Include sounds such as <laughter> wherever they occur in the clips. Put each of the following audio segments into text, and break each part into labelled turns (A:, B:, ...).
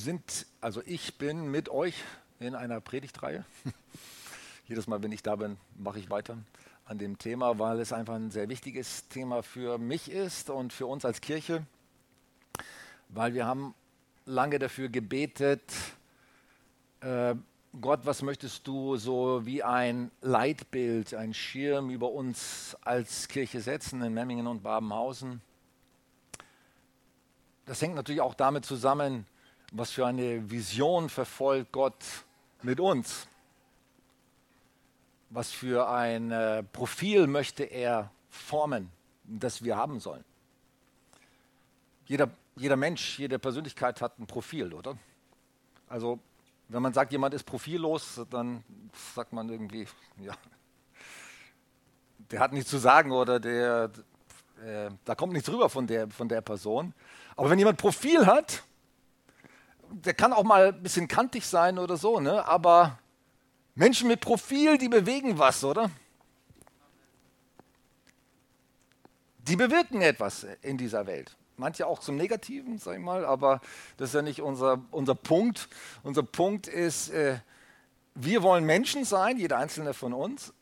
A: sind, also ich bin mit euch in einer Predigtreihe. <laughs> Jedes Mal, wenn ich da bin, mache ich weiter an dem Thema, weil es einfach ein sehr wichtiges Thema für mich ist und für uns als Kirche, weil wir haben lange dafür gebetet, äh, Gott, was möchtest du so wie ein Leitbild, ein Schirm über uns als Kirche setzen in Memmingen und Babenhausen? Das hängt natürlich auch damit zusammen, was für eine Vision verfolgt Gott mit uns? Was für ein äh, Profil möchte er formen, das wir haben sollen? Jeder, jeder Mensch, jede Persönlichkeit hat ein Profil, oder? Also, wenn man sagt, jemand ist profillos, dann sagt man irgendwie, ja, der hat nichts zu sagen oder der, äh, da kommt nichts rüber von der, von der Person. Aber wenn jemand Profil hat, der kann auch mal ein bisschen kantig sein oder so, ne? aber Menschen mit Profil, die bewegen was, oder? Die bewirken etwas in dieser Welt. Manche auch zum Negativen, sag ich mal, aber das ist ja nicht unser, unser Punkt. Unser Punkt ist, äh, wir wollen Menschen sein, jeder einzelne von uns,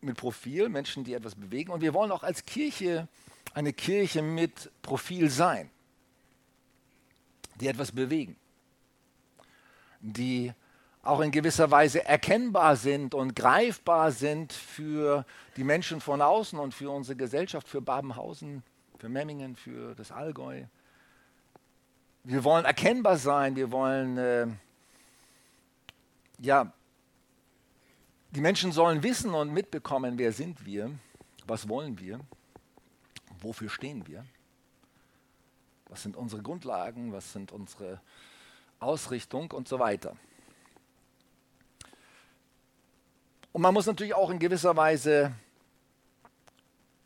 A: mit Profil, Menschen, die etwas bewegen. Und wir wollen auch als Kirche eine Kirche mit Profil sein die etwas bewegen, die auch in gewisser Weise erkennbar sind und greifbar sind für die Menschen von außen und für unsere Gesellschaft, für Babenhausen, für Memmingen, für das Allgäu. Wir wollen erkennbar sein, wir wollen, äh, ja, die Menschen sollen wissen und mitbekommen, wer sind wir, was wollen wir, wofür stehen wir. Was sind unsere Grundlagen? Was sind unsere Ausrichtung und so weiter? Und man muss natürlich auch in gewisser Weise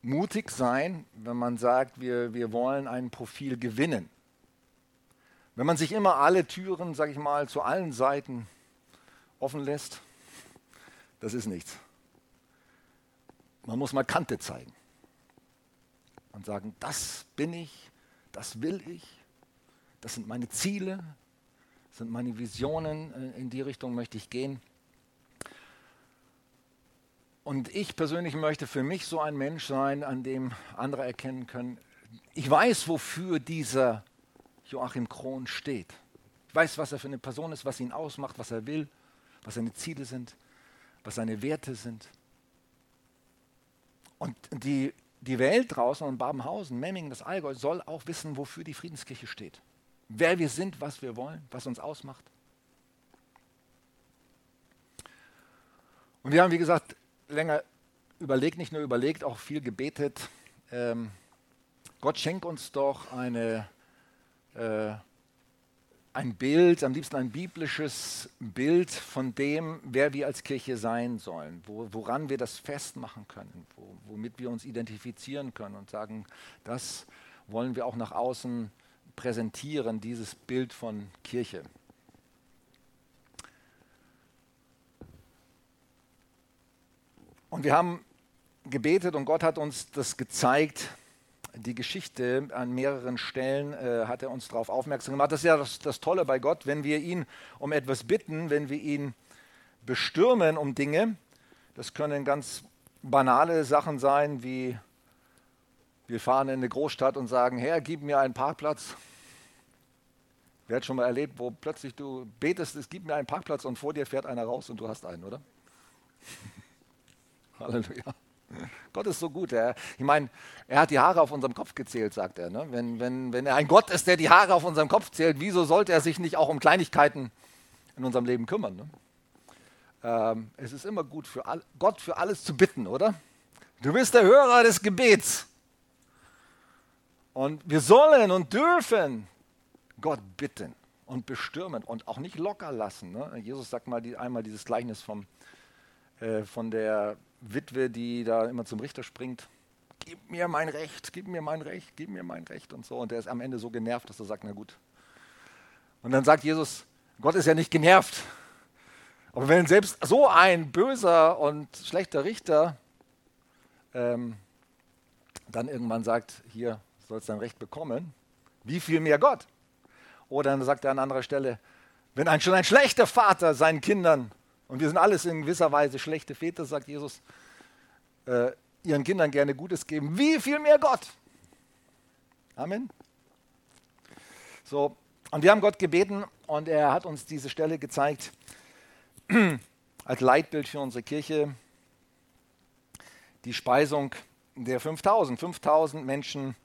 A: mutig sein, wenn man sagt, wir, wir wollen ein Profil gewinnen. Wenn man sich immer alle Türen, sage ich mal, zu allen Seiten offen lässt, das ist nichts. Man muss mal Kante zeigen und sagen, das bin ich, das will ich, das sind meine Ziele, das sind meine Visionen, äh, in die Richtung möchte ich gehen. Und ich persönlich möchte für mich so ein Mensch sein, an dem andere erkennen können, ich weiß, wofür dieser Joachim Krohn steht. Ich weiß, was er für eine Person ist, was ihn ausmacht, was er will, was seine Ziele sind, was seine Werte sind. Und die die Welt draußen in Babenhausen, Memmingen, das Allgäu soll auch wissen, wofür die Friedenskirche steht. Wer wir sind, was wir wollen, was uns ausmacht. Und wir haben, wie gesagt, länger überlegt, nicht nur überlegt, auch viel gebetet. Ähm, Gott schenkt uns doch eine äh, ein Bild, am liebsten ein biblisches Bild von dem, wer wir als Kirche sein sollen, wo, woran wir das festmachen können, wo, womit wir uns identifizieren können und sagen, das wollen wir auch nach außen präsentieren, dieses Bild von Kirche. Und wir haben gebetet und Gott hat uns das gezeigt, die Geschichte an mehreren Stellen äh, hat er uns darauf aufmerksam gemacht. Das ist ja das, das Tolle bei Gott, wenn wir ihn um etwas bitten, wenn wir ihn bestürmen um Dinge. Das können ganz banale Sachen sein, wie wir fahren in eine Großstadt und sagen, Herr, gib mir einen Parkplatz. Wer hat schon mal erlebt, wo plötzlich du betest, es gibt mir einen Parkplatz und vor dir fährt einer raus und du hast einen, oder? <laughs> Halleluja. Gott ist so gut. Er, ich meine, er hat die Haare auf unserem Kopf gezählt, sagt er. Ne? Wenn, wenn, wenn er ein Gott ist, der die Haare auf unserem Kopf zählt, wieso sollte er sich nicht auch um Kleinigkeiten in unserem Leben kümmern? Ne? Ähm, es ist immer gut, für all, Gott für alles zu bitten, oder? Du bist der Hörer des Gebets. Und wir sollen und dürfen Gott bitten und bestürmen und auch nicht locker lassen. Ne? Jesus sagt mal die, einmal dieses Gleichnis vom, äh, von der Witwe, die da immer zum Richter springt, gib mir mein Recht, gib mir mein Recht, gib mir mein Recht und so. Und der ist am Ende so genervt, dass er sagt, na gut. Und dann sagt Jesus, Gott ist ja nicht genervt. Aber wenn selbst so ein böser und schlechter Richter ähm, dann irgendwann sagt, hier sollst du dein Recht bekommen, wie viel mehr Gott? Oder dann sagt er an anderer Stelle, wenn ein, schon ein schlechter Vater seinen Kindern, und wir sind alles in gewisser Weise schlechte Väter, sagt Jesus, äh, ihren Kindern gerne Gutes geben, wie viel mehr Gott? Amen. So, und wir haben Gott gebeten und er hat uns diese Stelle gezeigt <clears throat> als Leitbild für unsere Kirche. Die Speisung der 5000. 5000 Menschen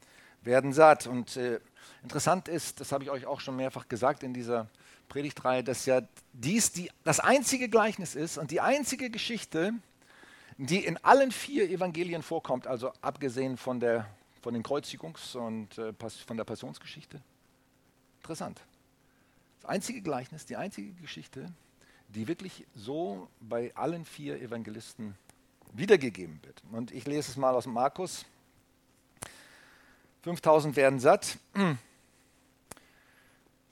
A: werden satt. Und äh, interessant ist, das habe ich euch auch schon mehrfach gesagt in dieser Predigtreihe, dass ja dies die, das einzige Gleichnis ist und die einzige Geschichte, die in allen vier Evangelien vorkommt, also abgesehen von, der, von den Kreuzigungs- und äh, von der Passionsgeschichte. Interessant. Das einzige Gleichnis, die einzige Geschichte, die wirklich so bei allen vier Evangelisten wiedergegeben wird. Und ich lese es mal aus Markus. 5000 werden satt.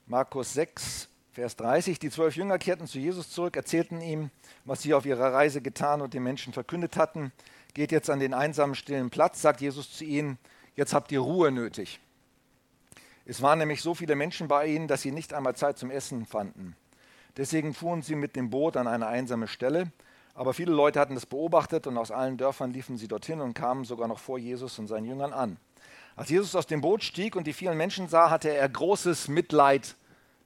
A: Markus 6, Vers 30. Die zwölf Jünger kehrten zu Jesus zurück, erzählten ihm, was sie auf ihrer Reise getan und den Menschen verkündet hatten. Geht jetzt an den einsamen, stillen Platz, sagt Jesus zu ihnen, jetzt habt ihr Ruhe nötig. Es waren nämlich so viele Menschen bei ihnen, dass sie nicht einmal Zeit zum Essen fanden. Deswegen fuhren sie mit dem Boot an eine einsame Stelle. Aber viele Leute hatten das beobachtet und aus allen Dörfern liefen sie dorthin und kamen sogar noch vor Jesus und seinen Jüngern an. Als Jesus aus dem Boot stieg und die vielen Menschen sah, hatte er großes Mitleid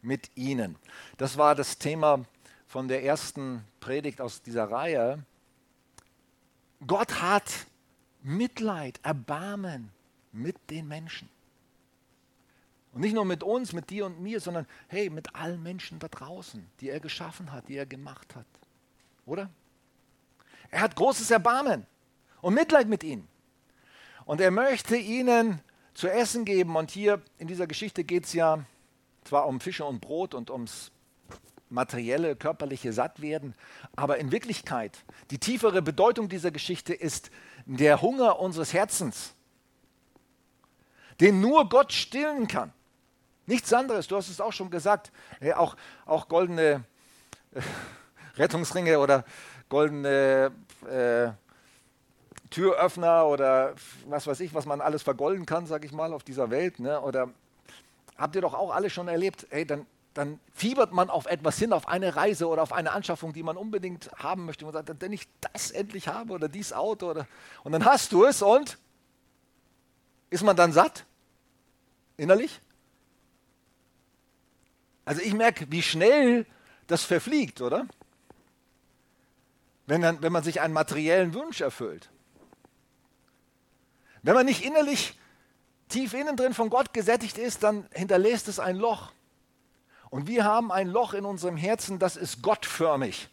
A: mit ihnen. Das war das Thema von der ersten Predigt aus dieser Reihe. Gott hat Mitleid, Erbarmen mit den Menschen. Und nicht nur mit uns, mit dir und mir, sondern hey, mit allen Menschen da draußen, die er geschaffen hat, die er gemacht hat. Oder? Er hat großes Erbarmen und Mitleid mit ihnen. Und er möchte ihnen zu essen geben. Und hier in dieser Geschichte geht es ja zwar um Fische und Brot und ums materielle, körperliche Sattwerden, aber in Wirklichkeit, die tiefere Bedeutung dieser Geschichte ist der Hunger unseres Herzens, den nur Gott stillen kann. Nichts anderes, du hast es auch schon gesagt, auch, auch goldene äh, Rettungsringe oder goldene äh, Türöffner oder was weiß ich, was man alles vergolden kann, sag ich mal, auf dieser Welt. Ne? Oder habt ihr doch auch alle schon erlebt, ey, dann, dann fiebert man auf etwas hin, auf eine Reise oder auf eine Anschaffung, die man unbedingt haben möchte. Und sagt, wenn ich das endlich habe oder dieses Auto oder und dann hast du es und ist man dann satt? Innerlich? Also ich merke, wie schnell das verfliegt, oder? Wenn, dann, wenn man sich einen materiellen Wunsch erfüllt. Wenn man nicht innerlich tief innen drin von Gott gesättigt ist, dann hinterlässt es ein Loch. Und wir haben ein Loch in unserem Herzen, das ist gottförmig.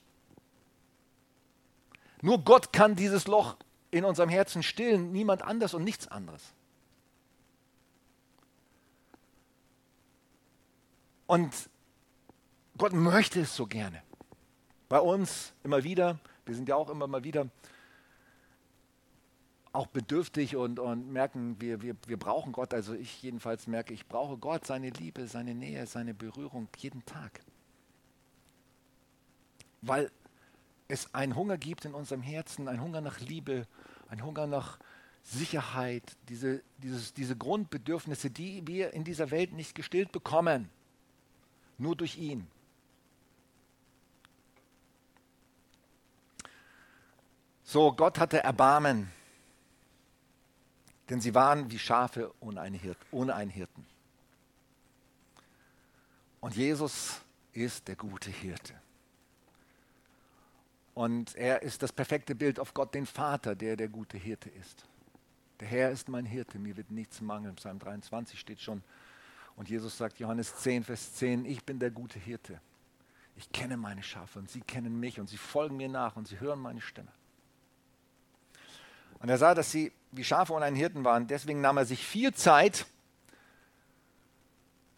A: Nur Gott kann dieses Loch in unserem Herzen stillen, niemand anders und nichts anderes. Und Gott möchte es so gerne. Bei uns immer wieder, wir sind ja auch immer mal wieder auch bedürftig und, und merken, wir, wir, wir brauchen Gott. Also ich jedenfalls merke, ich brauche Gott, seine Liebe, seine Nähe, seine Berührung jeden Tag. Weil es einen Hunger gibt in unserem Herzen, einen Hunger nach Liebe, einen Hunger nach Sicherheit, diese, dieses, diese Grundbedürfnisse, die wir in dieser Welt nicht gestillt bekommen. Nur durch ihn. So, Gott hatte Erbarmen, denn sie waren wie Schafe ohne einen, Hirten. Und Jesus ist der gute Hirte. Und er ist das perfekte Bild auf Gott, den Vater, der der gute Hirte ist. Der Herr ist mein Hirte, mir wird nichts mangeln. Psalm 23 steht schon, und Jesus sagt, Johannes 10, Vers 10, ich bin der gute Hirte. Ich kenne meine Schafe und sie kennen mich und sie folgen mir nach und sie hören meine Stimme. Und er sah, dass sie wie Schafe und einen Hirten waren. Deswegen nahm er sich viel Zeit,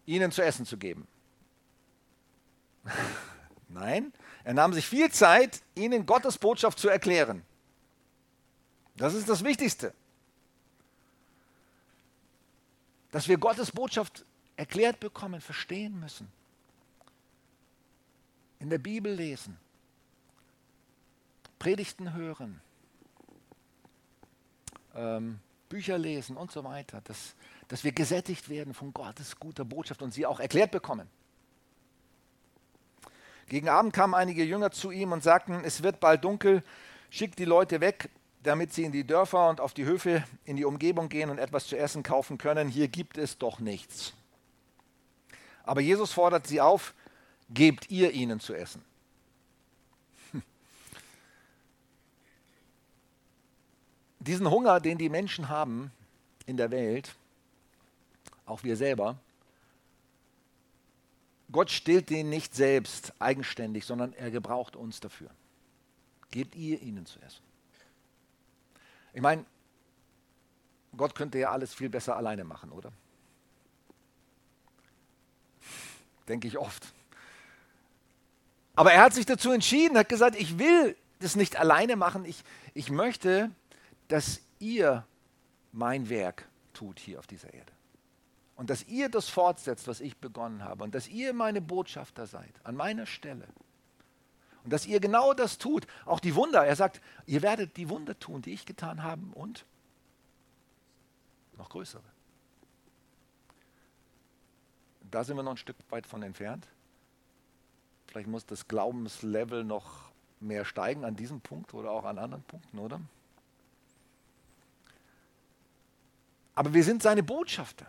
A: ihnen zu essen zu geben. <laughs> Nein, er nahm sich viel Zeit, ihnen Gottes Botschaft zu erklären. Das ist das Wichtigste. Dass wir Gottes Botschaft erklärt bekommen, verstehen müssen. In der Bibel lesen, Predigten hören, ähm, Bücher lesen und so weiter, dass, dass wir gesättigt werden von Gottes guter Botschaft und sie auch erklärt bekommen. Gegen Abend kamen einige Jünger zu ihm und sagten, es wird bald dunkel, schickt die Leute weg, damit sie in die Dörfer und auf die Höfe in die Umgebung gehen und etwas zu essen kaufen können. Hier gibt es doch nichts. Aber Jesus fordert sie auf, gebt ihr ihnen zu essen. Diesen Hunger, den die Menschen haben in der Welt, auch wir selber, Gott stillt den nicht selbst eigenständig, sondern er gebraucht uns dafür. Gebt ihr ihnen zu essen. Ich meine, Gott könnte ja alles viel besser alleine machen, oder? Denke ich oft. Aber er hat sich dazu entschieden, hat gesagt, ich will das nicht alleine machen, ich, ich möchte, dass ihr mein Werk tut hier auf dieser Erde. Und dass ihr das fortsetzt, was ich begonnen habe. Und dass ihr meine Botschafter seid, an meiner Stelle. Und dass ihr genau das tut, auch die Wunder. Er sagt, ihr werdet die Wunder tun, die ich getan habe und noch größere. Da sind wir noch ein Stück weit von entfernt. Vielleicht muss das Glaubenslevel noch mehr steigen an diesem Punkt oder auch an anderen Punkten, oder? Aber wir sind seine Botschafter.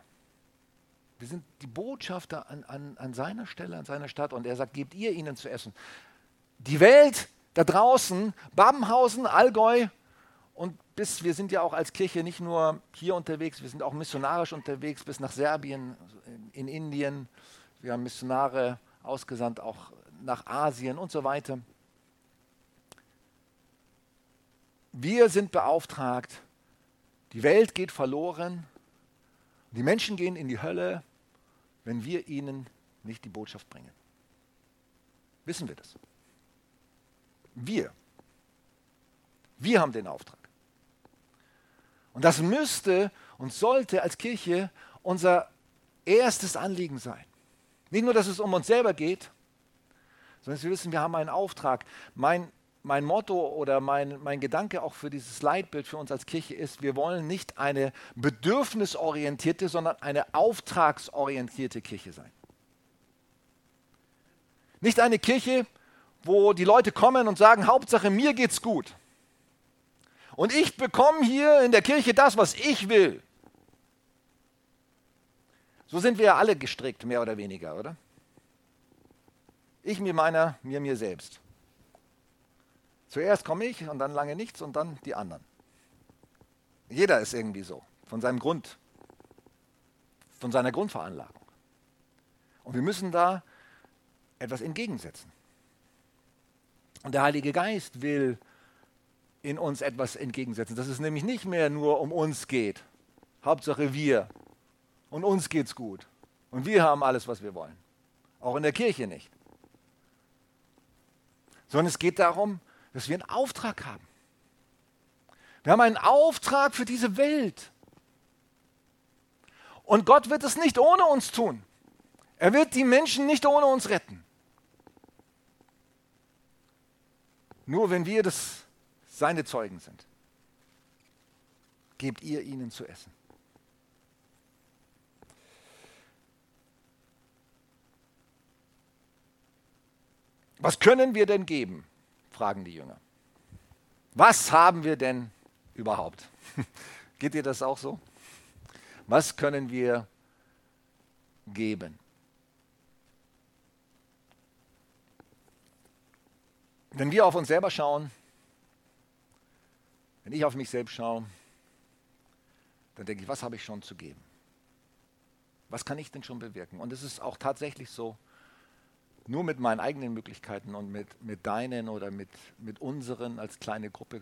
A: Wir sind die Botschafter an, an, an seiner Stelle, an seiner Stadt. Und er sagt, gebt ihr ihnen zu essen. Die Welt da draußen, Babenhausen, Allgäu und bis, wir sind ja auch als Kirche nicht nur hier unterwegs, wir sind auch missionarisch unterwegs bis nach Serbien, in Indien. Wir haben Missionare ausgesandt, auch nach Asien und so weiter. Wir sind beauftragt, die Welt geht verloren, die Menschen gehen in die Hölle, wenn wir ihnen nicht die Botschaft bringen. Wissen wir das? Wir. Wir haben den Auftrag. Und das müsste und sollte als Kirche unser erstes Anliegen sein. Nicht nur, dass es um uns selber geht, sondern dass wir wissen, wir haben einen Auftrag. Mein mein Motto oder mein, mein Gedanke auch für dieses Leitbild für uns als Kirche ist, wir wollen nicht eine bedürfnisorientierte, sondern eine auftragsorientierte Kirche sein. Nicht eine Kirche, wo die Leute kommen und sagen, Hauptsache mir geht's gut. Und ich bekomme hier in der Kirche das, was ich will. So sind wir ja alle gestrickt, mehr oder weniger, oder? Ich mir meiner, mir mir selbst. Zuerst komme ich und dann lange nichts und dann die anderen. Jeder ist irgendwie so, von seinem Grund, von seiner Grundveranlagung. Und wir müssen da etwas entgegensetzen. Und der Heilige Geist will in uns etwas entgegensetzen, dass es nämlich nicht mehr nur um uns geht. Hauptsache wir. Und uns geht's gut. Und wir haben alles, was wir wollen. Auch in der Kirche nicht. Sondern es geht darum, dass wir einen Auftrag haben. Wir haben einen Auftrag für diese Welt. Und Gott wird es nicht ohne uns tun. Er wird die Menschen nicht ohne uns retten. Nur wenn wir das seine Zeugen sind. Gebt ihr ihnen zu essen. Was können wir denn geben? Fragen die Jünger. Was haben wir denn überhaupt? <laughs> Geht dir das auch so? Was können wir geben? Wenn wir auf uns selber schauen, wenn ich auf mich selbst schaue, dann denke ich, was habe ich schon zu geben? Was kann ich denn schon bewirken? Und es ist auch tatsächlich so, nur mit meinen eigenen Möglichkeiten und mit, mit deinen oder mit, mit unseren als kleine Gruppe,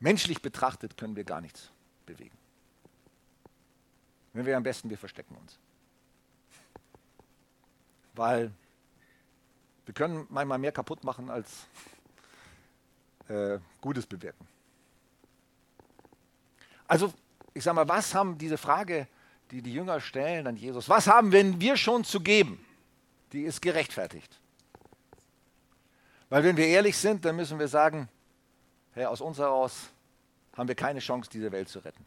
A: menschlich betrachtet, können wir gar nichts bewegen. Wenn wir am besten, wir verstecken uns. Weil wir können manchmal mehr kaputt machen als äh, Gutes bewirken. Also, ich sage mal, was haben diese Frage, die die Jünger stellen an Jesus, was haben wir schon zu geben? die ist gerechtfertigt. Weil wenn wir ehrlich sind, dann müssen wir sagen, Herr, aus uns heraus haben wir keine Chance, diese Welt zu retten.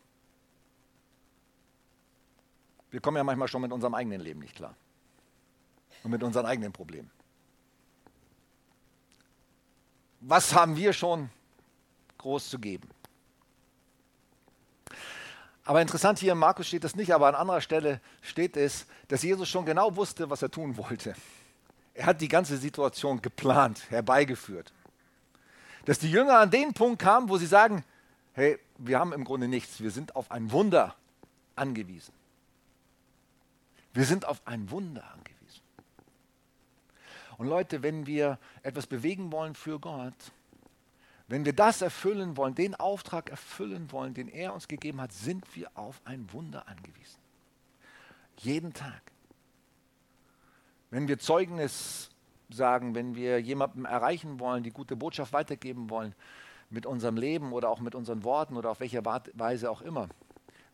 A: Wir kommen ja manchmal schon mit unserem eigenen Leben nicht klar. Und mit unseren eigenen Problemen. Was haben wir schon groß zu geben? Aber interessant hier im Markus steht das nicht, aber an anderer Stelle steht es, dass Jesus schon genau wusste, was er tun wollte. Er hat die ganze Situation geplant, herbeigeführt. Dass die Jünger an den Punkt kamen, wo sie sagen, hey, wir haben im Grunde nichts, wir sind auf ein Wunder angewiesen. Wir sind auf ein Wunder angewiesen. Und Leute, wenn wir etwas bewegen wollen für Gott, wenn wir das erfüllen wollen, den Auftrag erfüllen wollen, den er uns gegeben hat, sind wir auf ein Wunder angewiesen. Jeden Tag. Wenn wir Zeugnis sagen, wenn wir jemandem erreichen wollen, die gute Botschaft weitergeben wollen, mit unserem Leben oder auch mit unseren Worten oder auf welche Weise auch immer.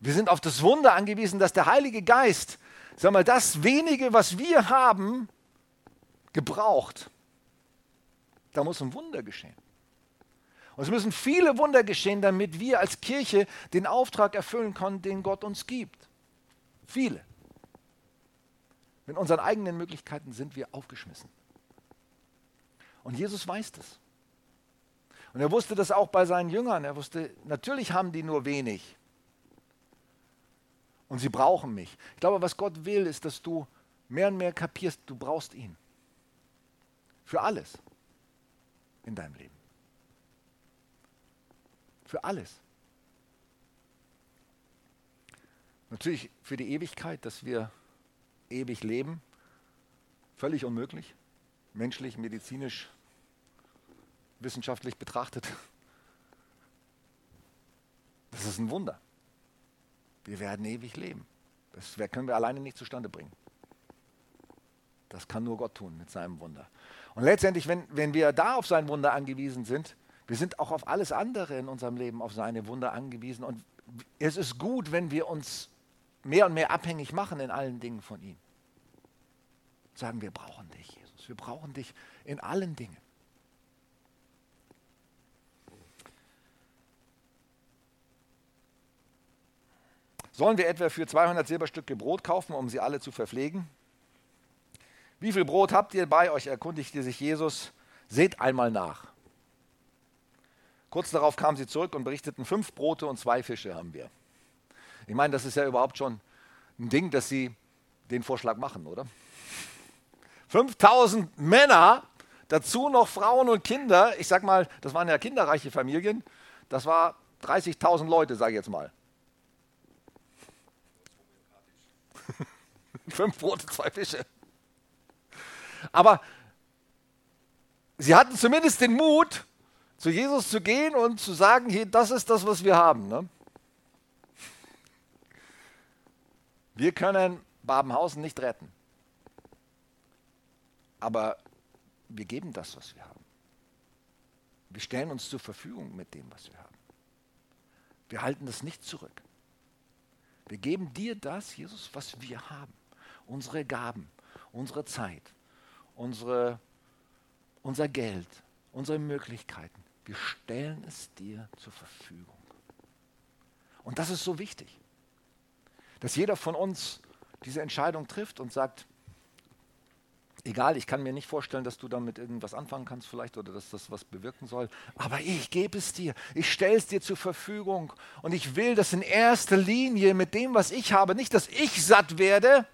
A: Wir sind auf das Wunder angewiesen, dass der Heilige Geist, sag mal, das wenige, was wir haben, gebraucht. Da muss ein Wunder geschehen. Und es müssen viele Wunder geschehen, damit wir als Kirche den Auftrag erfüllen können, den Gott uns gibt. Viele. Mit unseren eigenen Möglichkeiten sind wir aufgeschmissen. Und Jesus weiß das. Und er wusste das auch bei seinen Jüngern. Er wusste, natürlich haben die nur wenig. Und sie brauchen mich. Ich glaube, was Gott will, ist, dass du mehr und mehr kapierst, du brauchst ihn. Für alles in deinem Leben. Für alles. Natürlich für die Ewigkeit, dass wir ewig leben. Völlig unmöglich. Menschlich, medizinisch, wissenschaftlich betrachtet. Das ist ein Wunder. Wir werden ewig leben. Das können wir alleine nicht zustande bringen. Das kann nur Gott tun mit seinem Wunder. Und letztendlich, wenn, wenn wir da auf sein Wunder angewiesen sind, wir sind auch auf alles andere in unserem Leben, auf seine Wunder angewiesen. Und es ist gut, wenn wir uns mehr und mehr abhängig machen in allen Dingen von ihm. Sagen, wir brauchen dich, Jesus. Wir brauchen dich in allen Dingen. Sollen wir etwa für 200 Silberstücke Brot kaufen, um sie alle zu verpflegen? Wie viel Brot habt ihr bei euch? erkundigte sich Jesus. Seht einmal nach. Kurz darauf kamen sie zurück und berichteten, fünf Brote und zwei Fische haben wir. Ich meine, das ist ja überhaupt schon ein Ding, dass sie den Vorschlag machen, oder? 5000 Männer, dazu noch Frauen und Kinder. Ich sag mal, das waren ja kinderreiche Familien. Das war 30.000 Leute, sage ich jetzt mal. <laughs> Fünf Brote, zwei Fische. Aber sie hatten zumindest den Mut, zu Jesus zu gehen und zu sagen, hier, das ist das, was wir haben. Ne? Wir können Babenhausen nicht retten. Aber wir geben das, was wir haben. Wir stellen uns zur Verfügung mit dem, was wir haben. Wir halten das nicht zurück. Wir geben dir das, Jesus, was wir haben. Unsere Gaben, unsere Zeit, unsere, unser Geld, unsere Möglichkeiten. Wir stellen es dir zur Verfügung. Und das ist so wichtig, dass jeder von uns diese Entscheidung trifft und sagt, egal, ich kann mir nicht vorstellen, dass du damit irgendwas anfangen kannst vielleicht oder dass das was bewirken soll, aber ich gebe es dir, ich stelle es dir zur Verfügung und ich will, dass in erster Linie mit dem, was ich habe, nicht, dass ich satt werde,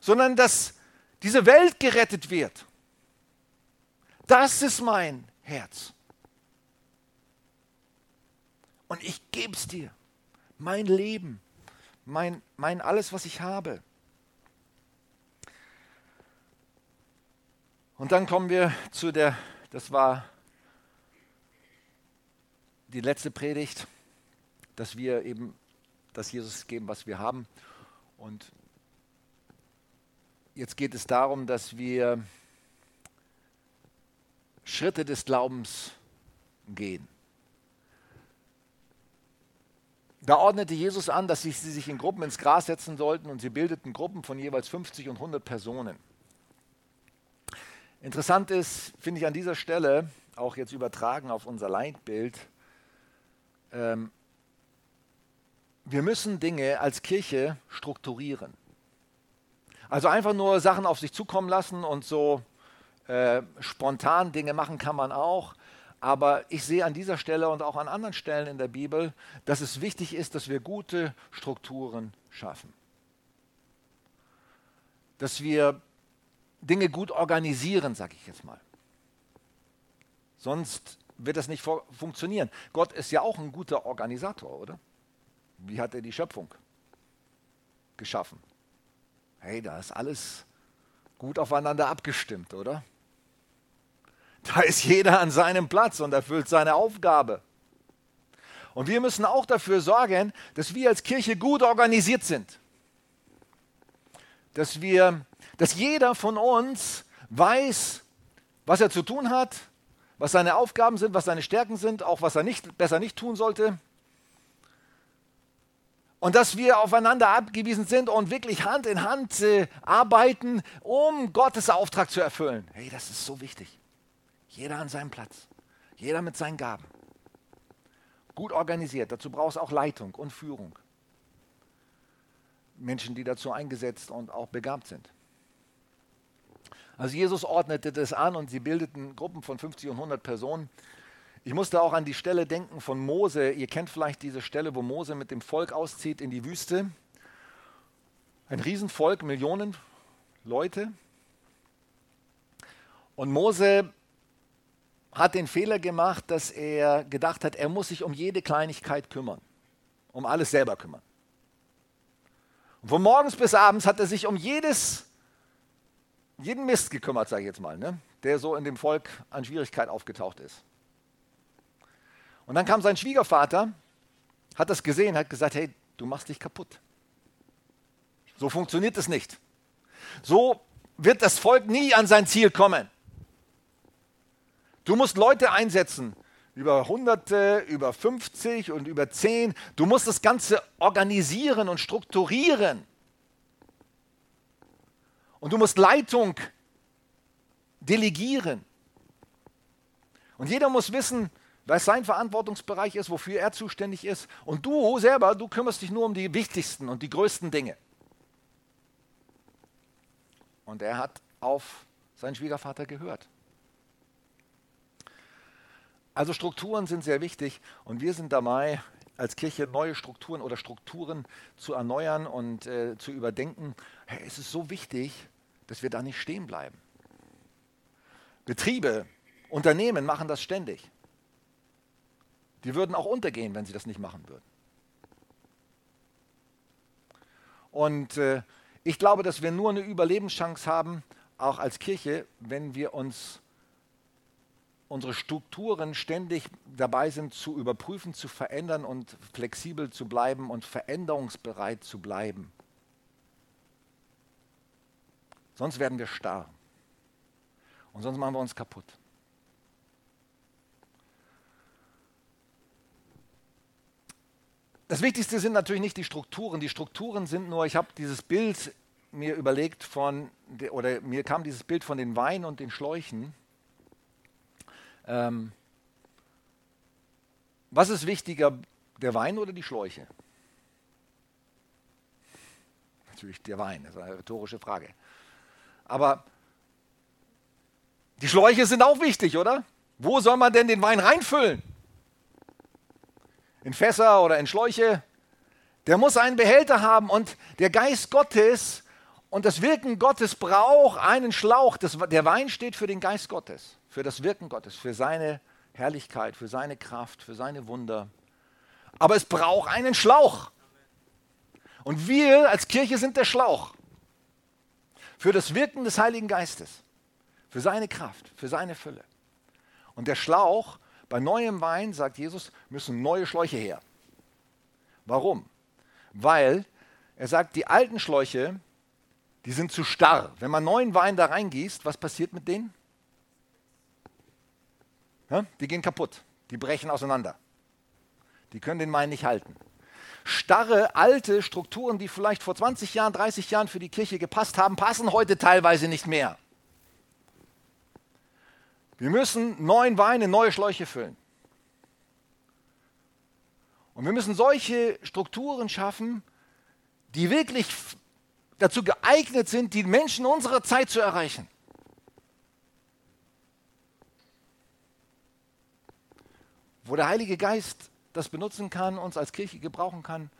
A: sondern dass diese Welt gerettet wird. Das ist mein Herz. Und ich gebe es dir. Mein Leben, mein, mein alles, was ich habe. Und dann kommen wir zu der, das war die letzte Predigt, dass wir eben das Jesus geben, was wir haben. Und Jetzt geht es darum, dass wir Schritte des Glaubens gehen. Da ordnete Jesus an, dass sie sich in Gruppen ins Gras setzen sollten und sie bildeten Gruppen von jeweils 50 und 100 Personen. Interessant ist, finde ich an dieser Stelle, auch jetzt übertragen auf unser Leitbild, ähm, wir müssen Dinge als Kirche strukturieren. Also einfach nur Sachen auf sich zukommen lassen und so äh, spontan Dinge machen kann man auch. Aber ich sehe an dieser Stelle und auch an anderen Stellen in der Bibel, dass es wichtig ist, dass wir gute Strukturen schaffen. Dass wir Dinge gut organisieren, sage ich jetzt mal. Sonst wird das nicht funktionieren. Gott ist ja auch ein guter Organisator, oder? Wie hat er die Schöpfung geschaffen? Hey, da ist alles gut aufeinander abgestimmt, oder? Da ist jeder an seinem Platz und erfüllt seine Aufgabe. Und wir müssen auch dafür sorgen, dass wir als Kirche gut organisiert sind. Dass wir, dass jeder von uns weiß, was er zu tun hat, was seine Aufgaben sind, was seine Stärken sind, auch was er nicht, besser nicht tun sollte. Und dass wir aufeinander abgewiesen sind und wirklich Hand in Hand äh, arbeiten, um Gottes Auftrag zu erfüllen. Hey, das ist so wichtig. Jeder an seinem Platz. Jeder mit seinen Gaben. Gut organisiert. Dazu braucht es auch Leitung und Führung. Menschen, die dazu eingesetzt und auch begabt sind. Also Jesus ordnete das an und sie bildeten Gruppen von 50 und 100 Personen. Ich musste auch an die Stelle denken von Mose. Ihr kennt vielleicht diese Stelle, wo Mose mit dem Volk auszieht in die Wüste. Ein Riesenvolk, Millionen Leute. Und Mose hat den Fehler gemacht, dass er gedacht hat, er muss sich um jede Kleinigkeit kümmern, um alles selber kümmern. Und von morgens bis abends hat er sich um jedes jeden Mist gekümmert, sage ich jetzt mal, ne? der so in dem Volk an Schwierigkeit aufgetaucht ist. Und dann kam sein Schwiegervater, hat das gesehen, hat gesagt, hey, du machst dich kaputt. So funktioniert es nicht. So wird das Volk nie an sein Ziel kommen. Du musst Leute einsetzen, über Hunderte, über 50 und über 10. Du musst das Ganze organisieren und strukturieren. Und du musst Leitung delegieren. Und jeder muss wissen, was sein Verantwortungsbereich ist, wofür er zuständig ist. Und du selber, du kümmerst dich nur um die wichtigsten und die größten Dinge. Und er hat auf seinen Schwiegervater gehört. Also Strukturen sind sehr wichtig und wir sind dabei, als Kirche neue Strukturen oder Strukturen zu erneuern und äh, zu überdenken, hey, es ist so wichtig, dass wir da nicht stehen bleiben. Betriebe, Unternehmen machen das ständig. Die würden auch untergehen, wenn sie das nicht machen würden. Und äh, ich glaube, dass wir nur eine Überlebenschance haben, auch als Kirche, wenn wir uns unsere Strukturen ständig dabei sind zu überprüfen, zu verändern und flexibel zu bleiben und veränderungsbereit zu bleiben. Sonst werden wir starr. Und sonst machen wir uns kaputt. Das Wichtigste sind natürlich nicht die Strukturen. Die Strukturen sind nur, ich habe dieses Bild mir überlegt von, oder mir kam dieses Bild von den Weinen und den Schläuchen. Ähm, was ist wichtiger, der Wein oder die Schläuche? Natürlich der Wein, das ist eine rhetorische Frage. Aber die Schläuche sind auch wichtig, oder? Wo soll man denn den Wein reinfüllen? In Fässer oder in Schläuche? Der muss einen Behälter haben und der Geist Gottes und das Wirken Gottes braucht einen Schlauch. Das, der Wein steht für den Geist Gottes für das Wirken Gottes, für seine Herrlichkeit, für seine Kraft, für seine Wunder. Aber es braucht einen Schlauch. Und wir als Kirche sind der Schlauch für das Wirken des Heiligen Geistes, für seine Kraft, für seine Fülle. Und der Schlauch, bei neuem Wein, sagt Jesus, müssen neue Schläuche her. Warum? Weil er sagt, die alten Schläuche, die sind zu starr. Wenn man neuen Wein da reingießt, was passiert mit denen? Die gehen kaputt, die brechen auseinander. Die können den Wein nicht halten. Starre, alte Strukturen, die vielleicht vor 20 Jahren, 30 Jahren für die Kirche gepasst haben, passen heute teilweise nicht mehr. Wir müssen neuen Wein in neue Schläuche füllen. Und wir müssen solche Strukturen schaffen, die wirklich dazu geeignet sind, die Menschen unserer Zeit zu erreichen. Wo der Heilige Geist das benutzen kann, uns als Kirche gebrauchen kann,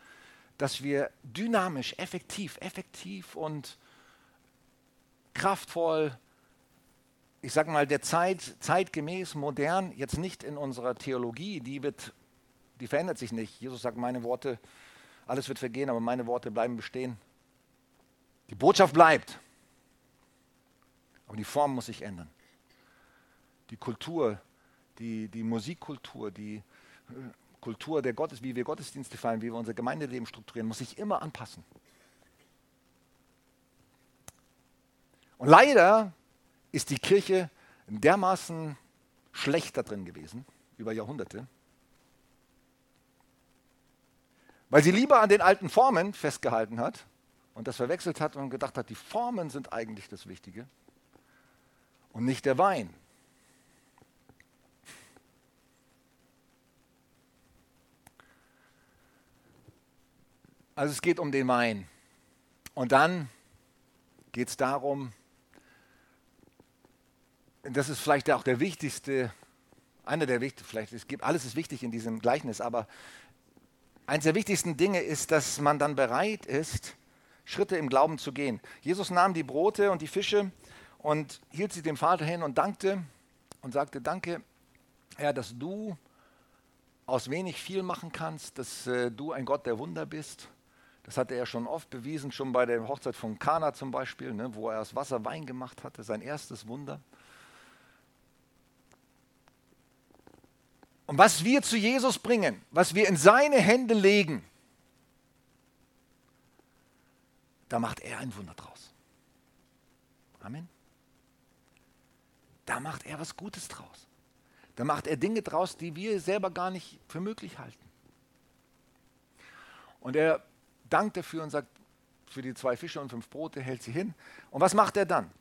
A: dass wir dynamisch, effektiv, effektiv und kraftvoll, ich sage mal, der Zeit, zeitgemäß, modern, jetzt nicht in unserer Theologie, die wird, die verändert sich nicht. Jesus sagt, meine Worte, alles wird vergehen, aber meine Worte bleiben bestehen. Die Botschaft bleibt, aber die Form muss sich ändern. Die Kultur, die, die Musikkultur, die äh, Kultur der Gottes, wie wir Gottesdienste feiern, wie wir unser Gemeindeleben strukturieren, muss sich immer anpassen. Und leider ist die Kirche dermaßen schlecht da drin gewesen, über Jahrhunderte, weil sie lieber an den alten Formen festgehalten hat und das verwechselt hat und gedacht hat, die Formen sind eigentlich das Wichtige und nicht der Wein. Also es geht um den Wein. Und dann geht es darum, das ist vielleicht auch der wichtigste, einer der wichtigsten, vielleicht es gibt, alles ist wichtig in diesem Gleichnis, aber eines der wichtigsten Dinge ist, dass man dann bereit ist, Schritte im Glauben zu gehen. Jesus nahm die Brote und die Fische und hielt sie dem Vater hin und dankte und sagte, danke, Herr, dass du aus wenig viel machen kannst, dass äh, du ein Gott der Wunder bist. Das hatte er schon oft bewiesen, schon bei der Hochzeit von Kana zum Beispiel, ne, wo er aus Wasser Wein gemacht hatte, sein erstes Wunder. Und was wir zu Jesus bringen, was wir in seine Hände legen, da macht er ein Wunder draus. Amen. Da macht er was Gutes draus. Da macht er Dinge draus, die wir selber gar nicht für möglich halten. Und er dankt dafür und sagt, für die zwei Fische und fünf Brote hält sie hin. Und was macht er dann?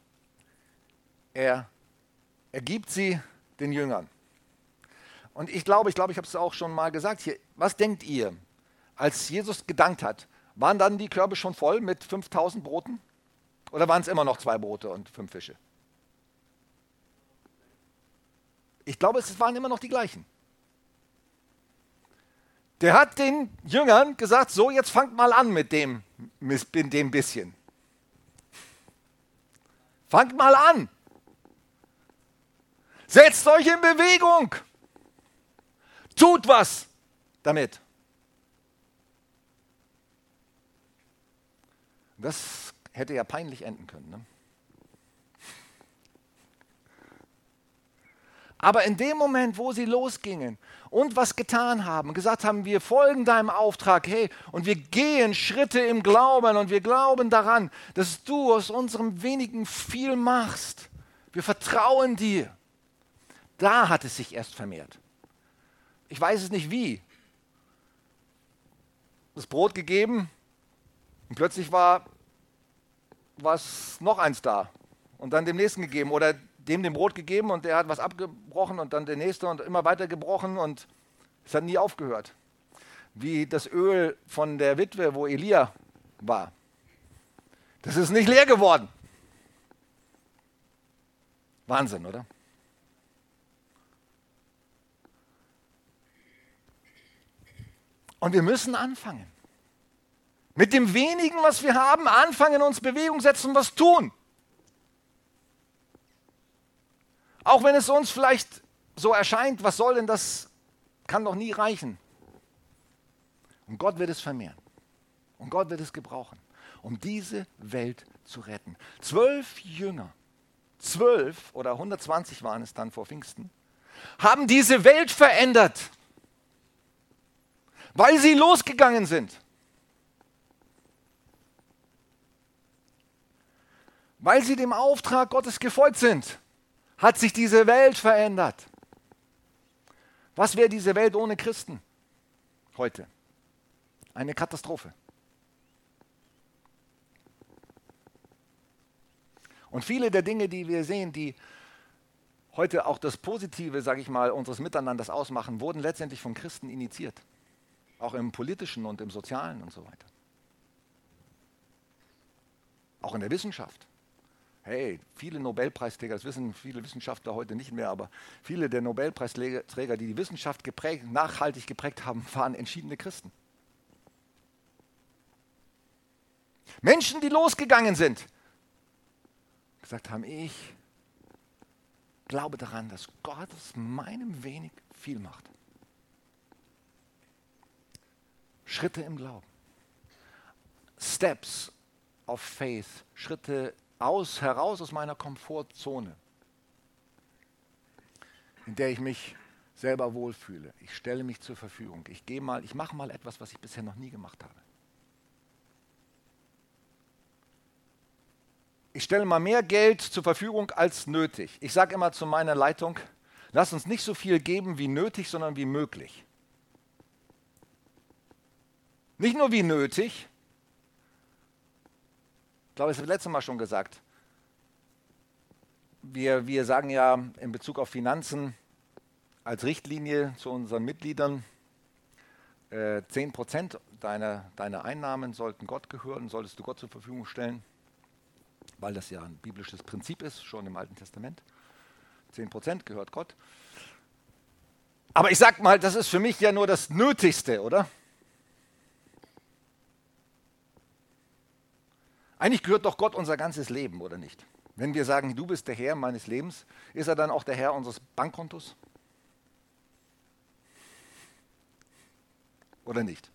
A: Er, er gibt sie den Jüngern. Und ich glaube, ich glaube, ich habe es auch schon mal gesagt hier. Was denkt ihr, als Jesus gedankt hat? Waren dann die Körbe schon voll mit 5000 Broten? Oder waren es immer noch zwei Brote und fünf Fische? Ich glaube, es waren immer noch die gleichen. Der hat den Jüngern gesagt, so jetzt fangt mal an mit dem, mit dem bisschen. Fangt mal an. Setzt euch in Bewegung. Tut was damit. Das hätte ja peinlich enden können. Ne? Aber in dem Moment, wo sie losgingen und was getan haben, gesagt haben, wir folgen deinem Auftrag, hey, und wir gehen Schritte im Glauben und wir glauben daran, dass du aus unserem wenigen viel machst. Wir vertrauen dir. Da hat es sich erst vermehrt. Ich weiß es nicht wie. Das Brot gegeben und plötzlich war was noch eins da und dann dem nächsten gegeben oder dem dem Brot gegeben und der hat was abgebrochen und dann der nächste und immer weiter gebrochen und es hat nie aufgehört. Wie das Öl von der Witwe, wo Elia war. Das ist nicht leer geworden. Wahnsinn, oder? Und wir müssen anfangen. Mit dem wenigen, was wir haben, anfangen, uns Bewegung setzen, was tun. Auch wenn es uns vielleicht so erscheint, was soll denn das, kann doch nie reichen. Und Gott wird es vermehren. Und Gott wird es gebrauchen, um diese Welt zu retten. Zwölf Jünger, zwölf oder 120 waren es dann vor Pfingsten, haben diese Welt verändert, weil sie losgegangen sind. Weil sie dem Auftrag Gottes gefolgt sind hat sich diese Welt verändert. Was wäre diese Welt ohne Christen heute? Eine Katastrophe. Und viele der Dinge, die wir sehen, die heute auch das Positive, sage ich mal, unseres Miteinanders ausmachen, wurden letztendlich von Christen initiiert. Auch im politischen und im sozialen und so weiter. Auch in der Wissenschaft. Hey, viele Nobelpreisträger, das wissen viele Wissenschaftler heute nicht mehr, aber viele der Nobelpreisträger, die die Wissenschaft geprägt, nachhaltig geprägt haben, waren entschiedene Christen. Menschen, die losgegangen sind, gesagt haben, ich glaube daran, dass Gott aus meinem wenig viel macht. Schritte im Glauben. Steps of Faith, Schritte aus, heraus aus meiner Komfortzone, in der ich mich selber wohlfühle. Ich stelle mich zur Verfügung. Ich gehe mal, ich mache mal etwas, was ich bisher noch nie gemacht habe. Ich stelle mal mehr Geld zur Verfügung als nötig. Ich sage immer zu meiner Leitung, lass uns nicht so viel geben wie nötig, sondern wie möglich. Nicht nur wie nötig, glaube, das habe ich letztes Mal schon gesagt. Wir, wir sagen ja in Bezug auf Finanzen als Richtlinie zu unseren Mitgliedern, äh, 10% deiner, deiner Einnahmen sollten Gott gehören, solltest du Gott zur Verfügung stellen weil das ja ein biblisches Prinzip ist, schon im Alten Testament. 10% gehört Gott. Aber ich sag mal, das ist für mich ja nur das Nötigste, oder? Eigentlich gehört doch Gott unser ganzes Leben, oder nicht? Wenn wir sagen, du bist der Herr meines Lebens, ist er dann auch der Herr unseres Bankkontos? Oder nicht?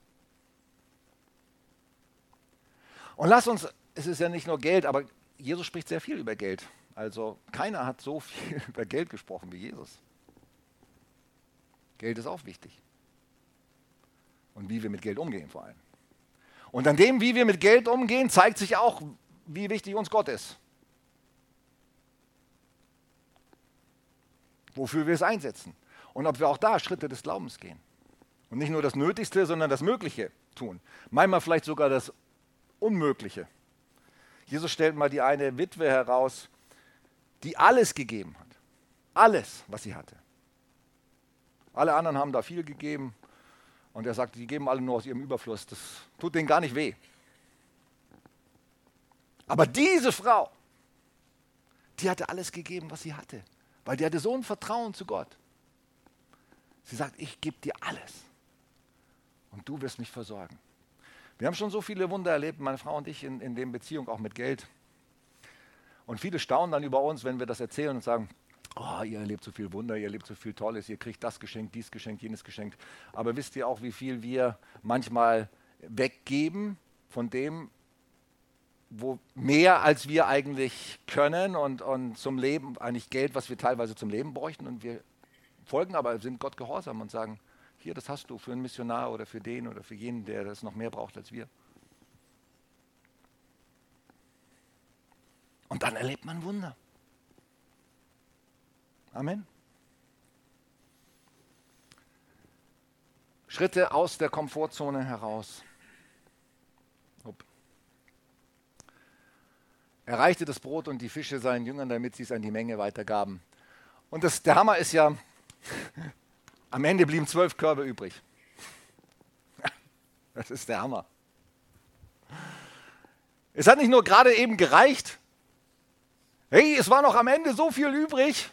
A: Und lass uns, es ist ja nicht nur Geld, aber Jesus spricht sehr viel über Geld. Also keiner hat so viel <laughs> über Geld gesprochen wie Jesus. Geld ist auch wichtig. Und wie wir mit Geld umgehen vor allem. Und an dem, wie wir mit Geld umgehen, zeigt sich auch, wie wichtig uns Gott ist. Wofür wir es einsetzen. Und ob wir auch da Schritte des Glaubens gehen. Und nicht nur das Nötigste, sondern das Mögliche tun. Manchmal vielleicht sogar das Unmögliche. Jesus stellt mal die eine Witwe heraus, die alles gegeben hat. Alles, was sie hatte. Alle anderen haben da viel gegeben. Und er sagt, die geben alle nur aus ihrem Überfluss. Das tut denen gar nicht weh. Aber diese Frau, die hatte alles gegeben, was sie hatte. Weil die hatte so ein Vertrauen zu Gott. Sie sagt, ich gebe dir alles. Und du wirst mich versorgen. Wir haben schon so viele Wunder erlebt, meine Frau und ich, in, in der Beziehung, auch mit Geld. Und viele staunen dann über uns, wenn wir das erzählen und sagen, oh, ihr erlebt so viel Wunder, ihr erlebt so viel Tolles, ihr kriegt das geschenkt, dies geschenkt, jenes geschenkt. Aber wisst ihr auch, wie viel wir manchmal weggeben von dem, wo mehr als wir eigentlich können und, und zum Leben, eigentlich Geld, was wir teilweise zum Leben bräuchten. Und wir folgen aber, sind Gott gehorsam und sagen, hier, das hast du für einen Missionar oder für den oder für jenen, der das noch mehr braucht als wir. Und dann erlebt man Wunder. Amen. Schritte aus der Komfortzone heraus. Upp. Er reichte das Brot und die Fische seinen Jüngern, damit sie es an die Menge weitergaben. Und das, der Hammer ist ja, <laughs> am Ende blieben zwölf Körbe übrig. <laughs> Das ist der Hammer. Es hat nicht nur gerade eben gereicht. Hey, es war noch am Ende so viel übrig,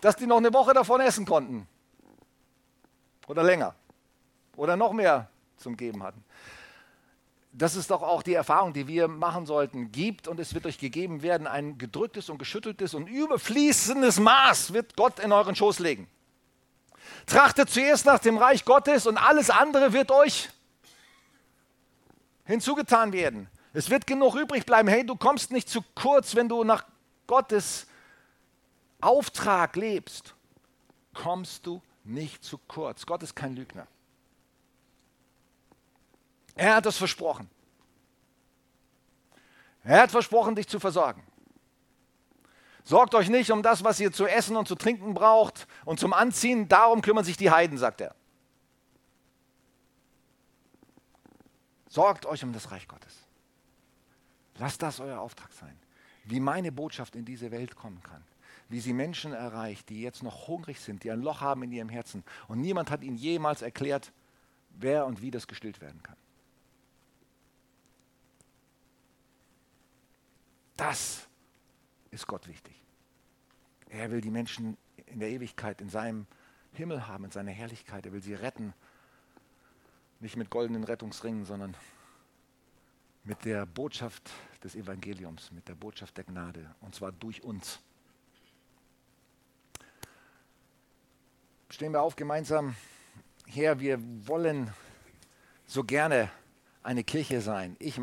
A: dass die noch eine Woche davon essen konnten. Oder länger. Oder noch mehr zum Geben hatten. Das ist doch auch die Erfahrung, die wir machen sollten. Gibt und es wird euch gegeben werden, ein gedrücktes und geschütteltes und überfließendes Maß wird Gott in euren Schoß legen. Trachtet zuerst nach dem Reich Gottes und alles andere wird euch hinzugetan werden. Es wird genug übrig bleiben. Hey, du kommst nicht zu kurz, wenn du nach Gottes Auftrag lebst. Kommst du nicht zu kurz. Gott ist kein Lügner. Er hat es versprochen. Er hat versprochen, dich zu versorgen. Sorgt euch nicht um das, was ihr zu essen und zu trinken braucht und zum Anziehen, darum kümmern sich die Heiden, sagt er. Sorgt euch um das Reich Gottes. Lasst das euer Auftrag sein. Wie meine Botschaft in diese Welt kommen kann. Wie sie Menschen erreicht, die jetzt noch hungrig sind, die ein Loch haben in ihrem Herzen. Und niemand hat ihnen jemals erklärt, wer und wie das gestillt werden kann. Das ist Gott wichtig. Er will die Menschen in der Ewigkeit in seinem Himmel haben, in seiner Herrlichkeit. Er will sie retten. Nicht mit goldenen Rettungsringen, sondern mit der Botschaft des Evangeliums, mit der Botschaft der Gnade. Und zwar durch uns. Stehen wir auf gemeinsam. Herr, wir wollen so gerne eine Kirche sein. Ich